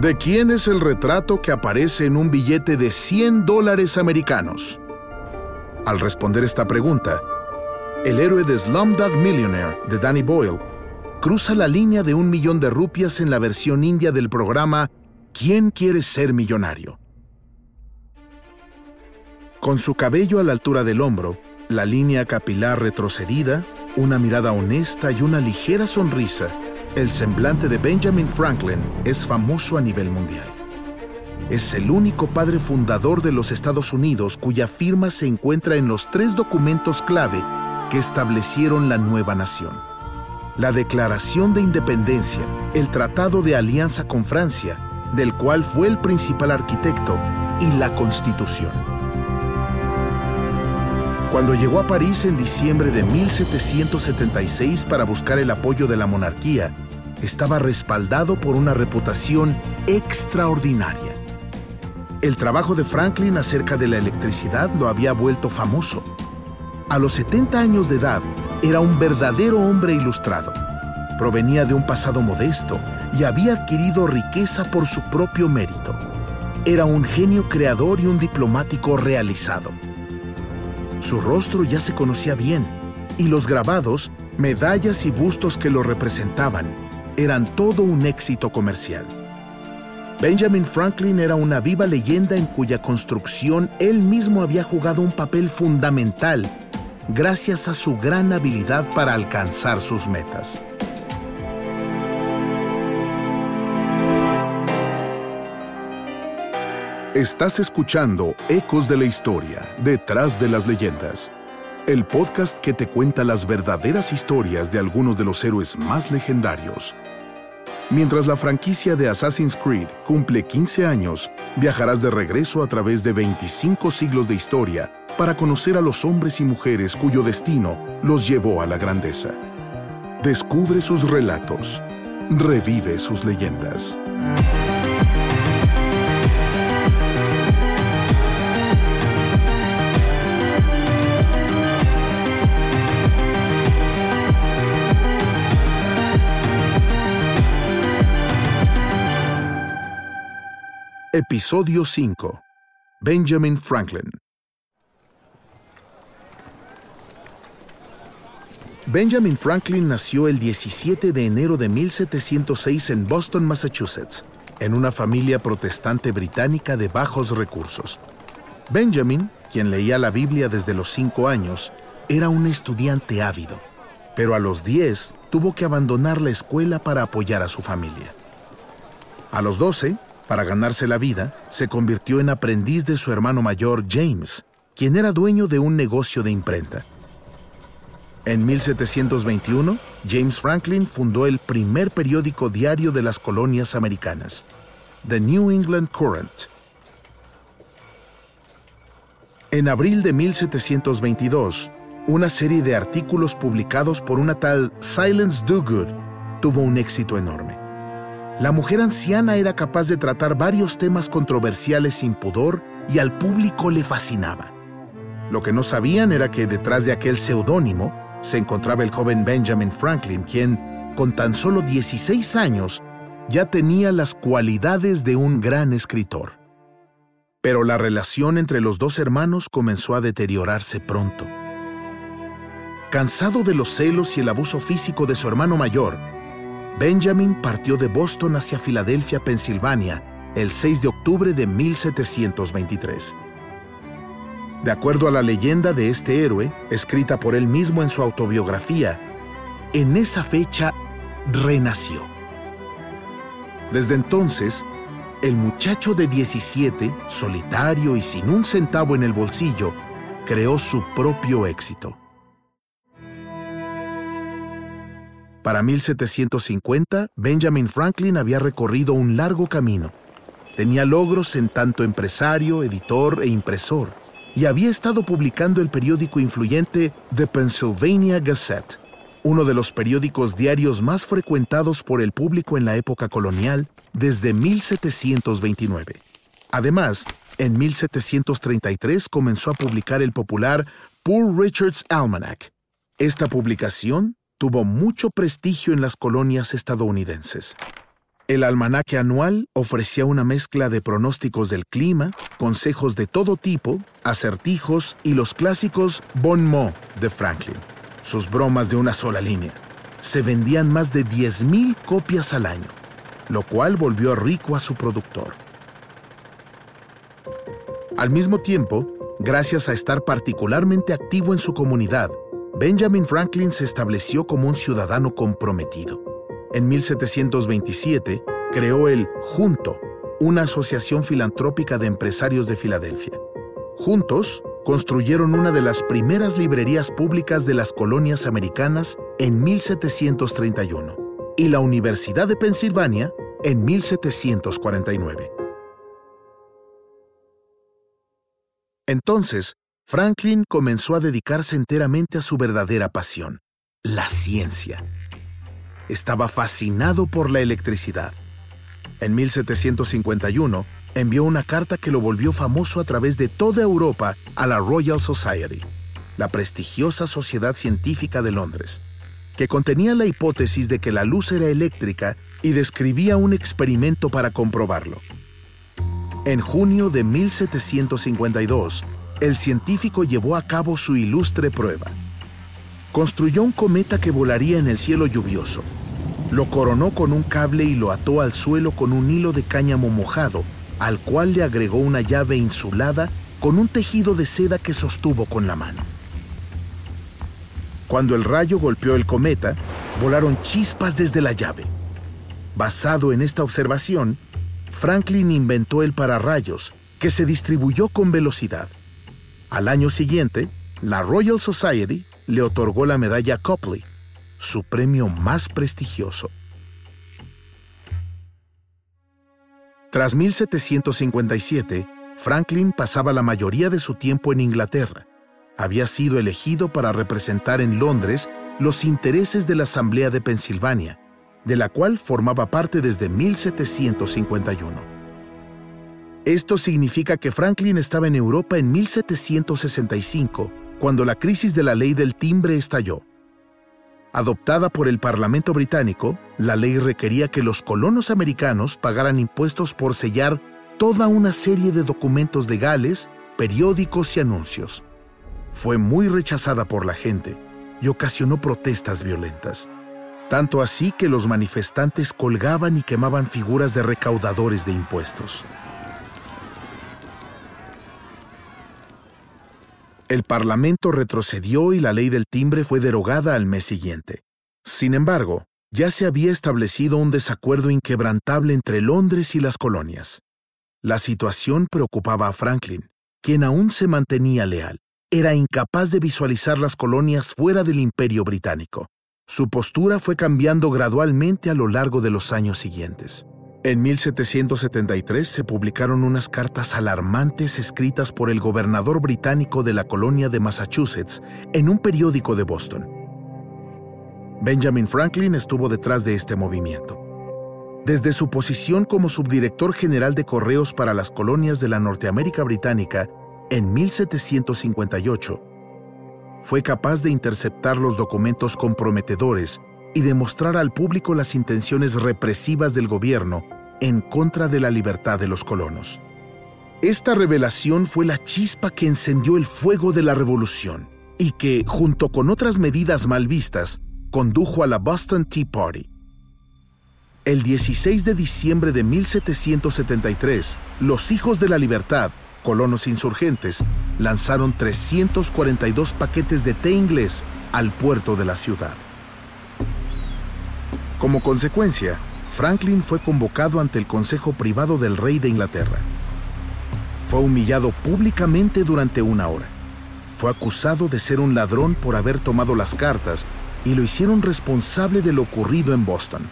¿De quién es el retrato que aparece en un billete de 100 dólares americanos? Al responder esta pregunta, el héroe de Slumdog Millionaire de Danny Boyle cruza la línea de un millón de rupias en la versión india del programa ¿Quién quiere ser millonario? Con su cabello a la altura del hombro, la línea capilar retrocedida, una mirada honesta y una ligera sonrisa, el semblante de Benjamin Franklin es famoso a nivel mundial. Es el único padre fundador de los Estados Unidos cuya firma se encuentra en los tres documentos clave que establecieron la nueva nación. La Declaración de Independencia, el Tratado de Alianza con Francia, del cual fue el principal arquitecto, y la Constitución. Cuando llegó a París en diciembre de 1776 para buscar el apoyo de la monarquía, estaba respaldado por una reputación extraordinaria. El trabajo de Franklin acerca de la electricidad lo había vuelto famoso. A los 70 años de edad, era un verdadero hombre ilustrado. Provenía de un pasado modesto y había adquirido riqueza por su propio mérito. Era un genio creador y un diplomático realizado. Su rostro ya se conocía bien, y los grabados, medallas y bustos que lo representaban eran todo un éxito comercial. Benjamin Franklin era una viva leyenda en cuya construcción él mismo había jugado un papel fundamental gracias a su gran habilidad para alcanzar sus metas. Estás escuchando Ecos de la Historia, detrás de las leyendas, el podcast que te cuenta las verdaderas historias de algunos de los héroes más legendarios. Mientras la franquicia de Assassin's Creed cumple 15 años, viajarás de regreso a través de 25 siglos de historia para conocer a los hombres y mujeres cuyo destino los llevó a la grandeza. Descubre sus relatos, revive sus leyendas. Episodio 5. Benjamin Franklin. Benjamin Franklin nació el 17 de enero de 1706 en Boston, Massachusetts, en una familia protestante británica de bajos recursos. Benjamin, quien leía la Biblia desde los cinco años, era un estudiante ávido, pero a los 10 tuvo que abandonar la escuela para apoyar a su familia. A los 12, para ganarse la vida, se convirtió en aprendiz de su hermano mayor James, quien era dueño de un negocio de imprenta. En 1721, James Franklin fundó el primer periódico diario de las colonias americanas, The New England Courant. En abril de 1722, una serie de artículos publicados por una tal Silence Dogood tuvo un éxito enorme. La mujer anciana era capaz de tratar varios temas controversiales sin pudor y al público le fascinaba. Lo que no sabían era que detrás de aquel seudónimo se encontraba el joven Benjamin Franklin, quien, con tan solo 16 años, ya tenía las cualidades de un gran escritor. Pero la relación entre los dos hermanos comenzó a deteriorarse pronto. Cansado de los celos y el abuso físico de su hermano mayor, Benjamin partió de Boston hacia Filadelfia, Pensilvania, el 6 de octubre de 1723. De acuerdo a la leyenda de este héroe, escrita por él mismo en su autobiografía, en esa fecha renació. Desde entonces, el muchacho de 17, solitario y sin un centavo en el bolsillo, creó su propio éxito. Para 1750, Benjamin Franklin había recorrido un largo camino. Tenía logros en tanto empresario, editor e impresor, y había estado publicando el periódico influyente The Pennsylvania Gazette, uno de los periódicos diarios más frecuentados por el público en la época colonial desde 1729. Además, en 1733 comenzó a publicar el popular Poor Richard's Almanac. Esta publicación tuvo mucho prestigio en las colonias estadounidenses. El almanaque anual ofrecía una mezcla de pronósticos del clima, consejos de todo tipo, acertijos y los clásicos bon mot de Franklin, sus bromas de una sola línea. Se vendían más de 10.000 copias al año, lo cual volvió rico a su productor. Al mismo tiempo, gracias a estar particularmente activo en su comunidad, Benjamin Franklin se estableció como un ciudadano comprometido en 1727 creó el Junto, una asociación filantrópica de empresarios de Filadelfia. Juntos, construyeron una de las primeras librerías públicas de las colonias americanas en 1731 y la Universidad de Pensilvania en 1749. Entonces, Franklin comenzó a dedicarse enteramente a su verdadera pasión, la ciencia estaba fascinado por la electricidad. En 1751 envió una carta que lo volvió famoso a través de toda Europa a la Royal Society, la prestigiosa sociedad científica de Londres, que contenía la hipótesis de que la luz era eléctrica y describía un experimento para comprobarlo. En junio de 1752, el científico llevó a cabo su ilustre prueba. Construyó un cometa que volaría en el cielo lluvioso lo coronó con un cable y lo ató al suelo con un hilo de cáñamo mojado, al cual le agregó una llave insulada con un tejido de seda que sostuvo con la mano. Cuando el rayo golpeó el cometa, volaron chispas desde la llave. Basado en esta observación, Franklin inventó el pararrayos, que se distribuyó con velocidad. Al año siguiente, la Royal Society le otorgó la medalla Copley, su premio más prestigioso. Tras 1757, Franklin pasaba la mayoría de su tiempo en Inglaterra. Había sido elegido para representar en Londres los intereses de la Asamblea de Pensilvania, de la cual formaba parte desde 1751. Esto significa que Franklin estaba en Europa en 1765, cuando la crisis de la ley del timbre estalló. Adoptada por el Parlamento británico, la ley requería que los colonos americanos pagaran impuestos por sellar toda una serie de documentos legales, periódicos y anuncios. Fue muy rechazada por la gente y ocasionó protestas violentas. Tanto así que los manifestantes colgaban y quemaban figuras de recaudadores de impuestos. El Parlamento retrocedió y la ley del timbre fue derogada al mes siguiente. Sin embargo, ya se había establecido un desacuerdo inquebrantable entre Londres y las colonias. La situación preocupaba a Franklin, quien aún se mantenía leal. Era incapaz de visualizar las colonias fuera del imperio británico. Su postura fue cambiando gradualmente a lo largo de los años siguientes. En 1773 se publicaron unas cartas alarmantes escritas por el gobernador británico de la colonia de Massachusetts en un periódico de Boston. Benjamin Franklin estuvo detrás de este movimiento. Desde su posición como subdirector general de correos para las colonias de la Norteamérica Británica en 1758, fue capaz de interceptar los documentos comprometedores y demostrar al público las intenciones represivas del gobierno en contra de la libertad de los colonos. Esta revelación fue la chispa que encendió el fuego de la revolución y que, junto con otras medidas mal vistas, condujo a la Boston Tea Party. El 16 de diciembre de 1773, los Hijos de la Libertad, colonos insurgentes, lanzaron 342 paquetes de té inglés al puerto de la ciudad. Como consecuencia, Franklin fue convocado ante el Consejo Privado del Rey de Inglaterra. Fue humillado públicamente durante una hora. Fue acusado de ser un ladrón por haber tomado las cartas y lo hicieron responsable de lo ocurrido en Boston.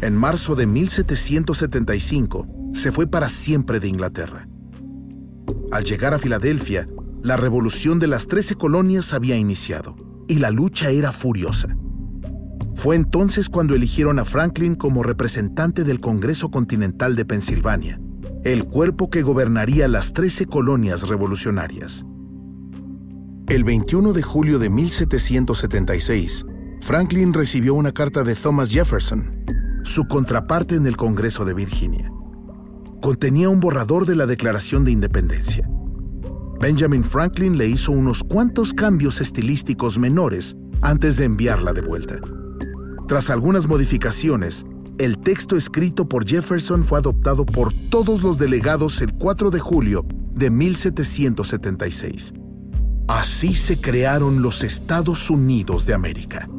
En marzo de 1775 se fue para siempre de Inglaterra. Al llegar a Filadelfia, la revolución de las trece colonias había iniciado y la lucha era furiosa. Fue entonces cuando eligieron a Franklin como representante del Congreso Continental de Pensilvania, el cuerpo que gobernaría las trece colonias revolucionarias. El 21 de julio de 1776, Franklin recibió una carta de Thomas Jefferson, su contraparte en el Congreso de Virginia. Contenía un borrador de la Declaración de Independencia. Benjamin Franklin le hizo unos cuantos cambios estilísticos menores antes de enviarla de vuelta. Tras algunas modificaciones, el texto escrito por Jefferson fue adoptado por todos los delegados el 4 de julio de 1776. Así se crearon los Estados Unidos de América.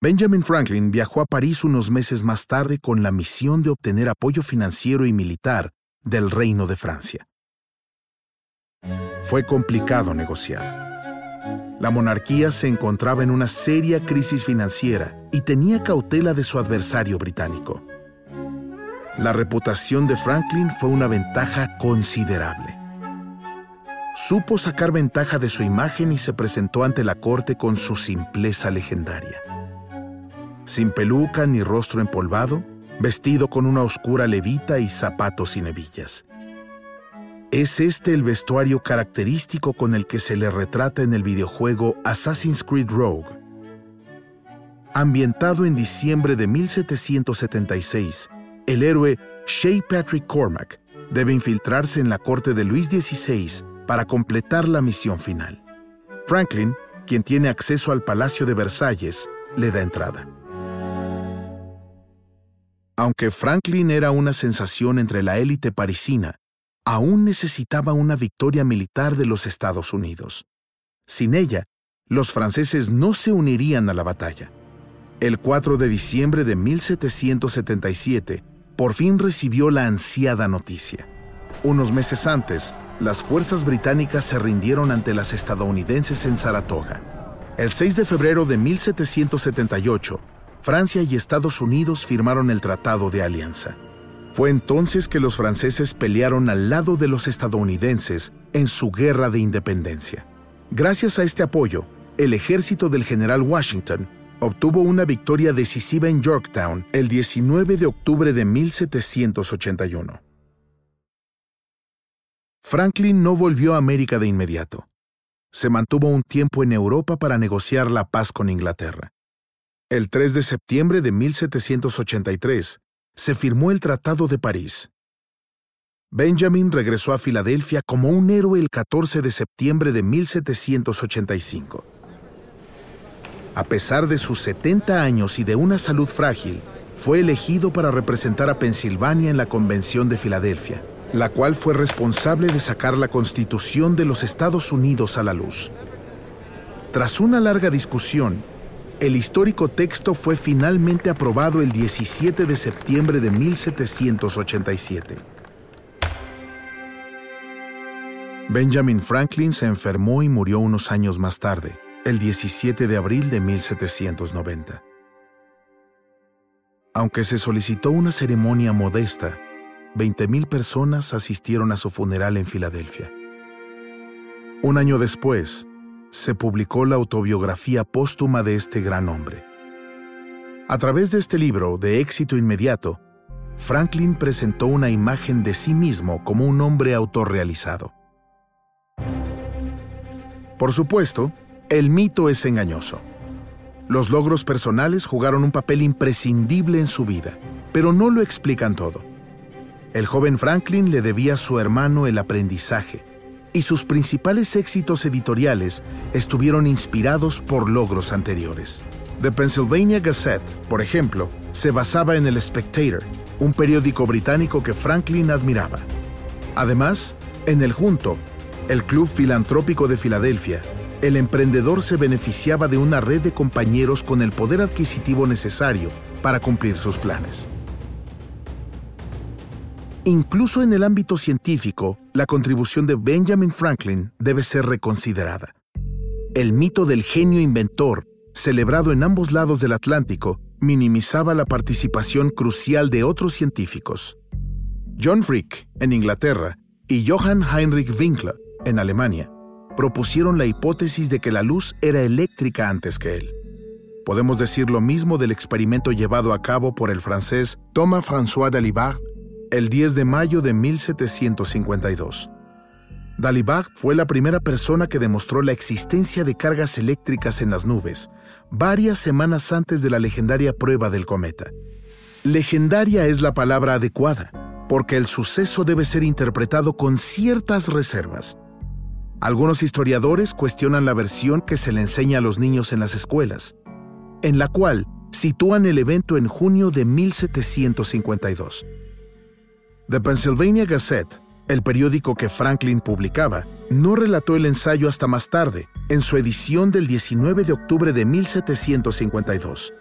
Benjamin Franklin viajó a París unos meses más tarde con la misión de obtener apoyo financiero y militar del Reino de Francia. Fue complicado negociar. La monarquía se encontraba en una seria crisis financiera y tenía cautela de su adversario británico. La reputación de Franklin fue una ventaja considerable. Supo sacar ventaja de su imagen y se presentó ante la corte con su simpleza legendaria sin peluca ni rostro empolvado, vestido con una oscura levita y zapatos sin hebillas. Es este el vestuario característico con el que se le retrata en el videojuego Assassin's Creed Rogue. Ambientado en diciembre de 1776, el héroe Shea Patrick Cormac debe infiltrarse en la corte de Luis XVI para completar la misión final. Franklin, quien tiene acceso al Palacio de Versalles, le da entrada. Aunque Franklin era una sensación entre la élite parisina, aún necesitaba una victoria militar de los Estados Unidos. Sin ella, los franceses no se unirían a la batalla. El 4 de diciembre de 1777, por fin recibió la ansiada noticia. Unos meses antes, las fuerzas británicas se rindieron ante las estadounidenses en Saratoga. El 6 de febrero de 1778, Francia y Estados Unidos firmaron el Tratado de Alianza. Fue entonces que los franceses pelearon al lado de los estadounidenses en su guerra de independencia. Gracias a este apoyo, el ejército del general Washington obtuvo una victoria decisiva en Yorktown el 19 de octubre de 1781. Franklin no volvió a América de inmediato. Se mantuvo un tiempo en Europa para negociar la paz con Inglaterra. El 3 de septiembre de 1783 se firmó el Tratado de París. Benjamin regresó a Filadelfia como un héroe el 14 de septiembre de 1785. A pesar de sus 70 años y de una salud frágil, fue elegido para representar a Pensilvania en la Convención de Filadelfia, la cual fue responsable de sacar la Constitución de los Estados Unidos a la luz. Tras una larga discusión, el histórico texto fue finalmente aprobado el 17 de septiembre de 1787. Benjamin Franklin se enfermó y murió unos años más tarde, el 17 de abril de 1790. Aunque se solicitó una ceremonia modesta, 20.000 personas asistieron a su funeral en Filadelfia. Un año después, se publicó la autobiografía póstuma de este gran hombre. A través de este libro, de éxito inmediato, Franklin presentó una imagen de sí mismo como un hombre autorrealizado. Por supuesto, el mito es engañoso. Los logros personales jugaron un papel imprescindible en su vida, pero no lo explican todo. El joven Franklin le debía a su hermano el aprendizaje, y sus principales éxitos editoriales estuvieron inspirados por logros anteriores. The Pennsylvania Gazette, por ejemplo, se basaba en el Spectator, un periódico británico que Franklin admiraba. Además, en el Junto, el Club Filantrópico de Filadelfia, el emprendedor se beneficiaba de una red de compañeros con el poder adquisitivo necesario para cumplir sus planes. Incluso en el ámbito científico, la contribución de Benjamin Franklin debe ser reconsiderada. El mito del genio inventor, celebrado en ambos lados del Atlántico, minimizaba la participación crucial de otros científicos. John Frick, en Inglaterra, y Johann Heinrich Winkler, en Alemania, propusieron la hipótesis de que la luz era eléctrica antes que él. Podemos decir lo mismo del experimento llevado a cabo por el francés Thomas François Dalibard el 10 de mayo de 1752. Dalibard fue la primera persona que demostró la existencia de cargas eléctricas en las nubes, varias semanas antes de la legendaria prueba del cometa. Legendaria es la palabra adecuada, porque el suceso debe ser interpretado con ciertas reservas. Algunos historiadores cuestionan la versión que se le enseña a los niños en las escuelas, en la cual sitúan el evento en junio de 1752. The Pennsylvania Gazette, el periódico que Franklin publicaba, no relató el ensayo hasta más tarde, en su edición del 19 de octubre de 1752.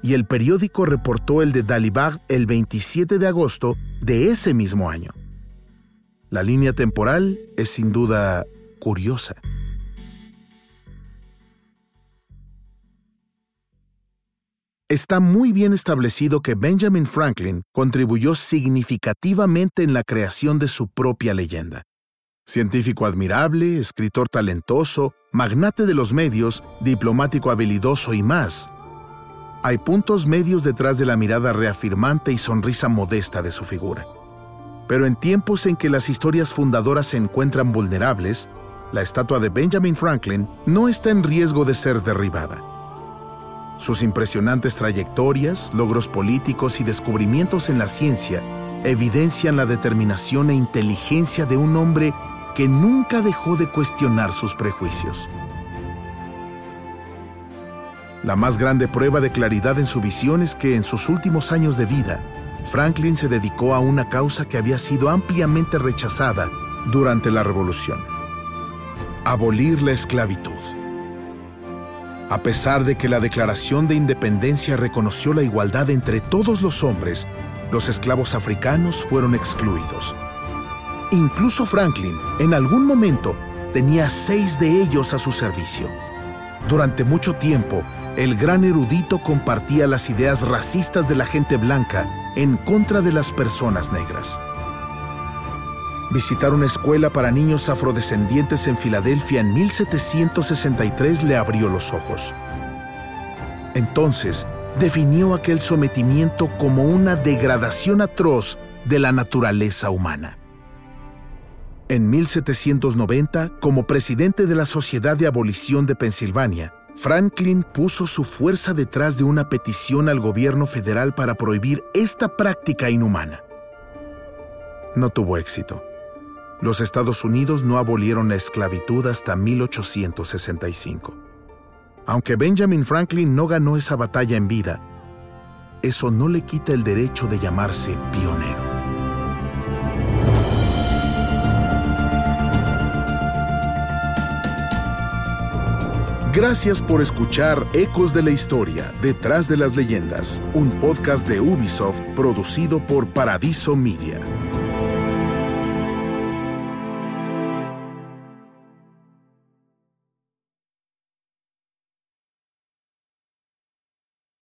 Y el periódico reportó el de Dalibard el 27 de agosto de ese mismo año. La línea temporal es sin duda curiosa. Está muy bien establecido que Benjamin Franklin contribuyó significativamente en la creación de su propia leyenda. Científico admirable, escritor talentoso, magnate de los medios, diplomático habilidoso y más. Hay puntos medios detrás de la mirada reafirmante y sonrisa modesta de su figura. Pero en tiempos en que las historias fundadoras se encuentran vulnerables, la estatua de Benjamin Franklin no está en riesgo de ser derribada. Sus impresionantes trayectorias, logros políticos y descubrimientos en la ciencia evidencian la determinación e inteligencia de un hombre que nunca dejó de cuestionar sus prejuicios. La más grande prueba de claridad en su visión es que en sus últimos años de vida, Franklin se dedicó a una causa que había sido ampliamente rechazada durante la Revolución. Abolir la esclavitud. A pesar de que la Declaración de Independencia reconoció la igualdad entre todos los hombres, los esclavos africanos fueron excluidos. Incluso Franklin, en algún momento, tenía seis de ellos a su servicio. Durante mucho tiempo, el gran erudito compartía las ideas racistas de la gente blanca en contra de las personas negras. Visitar una escuela para niños afrodescendientes en Filadelfia en 1763 le abrió los ojos. Entonces, definió aquel sometimiento como una degradación atroz de la naturaleza humana. En 1790, como presidente de la Sociedad de Abolición de Pensilvania, Franklin puso su fuerza detrás de una petición al gobierno federal para prohibir esta práctica inhumana. No tuvo éxito. Los Estados Unidos no abolieron la esclavitud hasta 1865. Aunque Benjamin Franklin no ganó esa batalla en vida, eso no le quita el derecho de llamarse pionero. Gracias por escuchar Ecos de la Historia, Detrás de las Leyendas, un podcast de Ubisoft producido por Paradiso Media.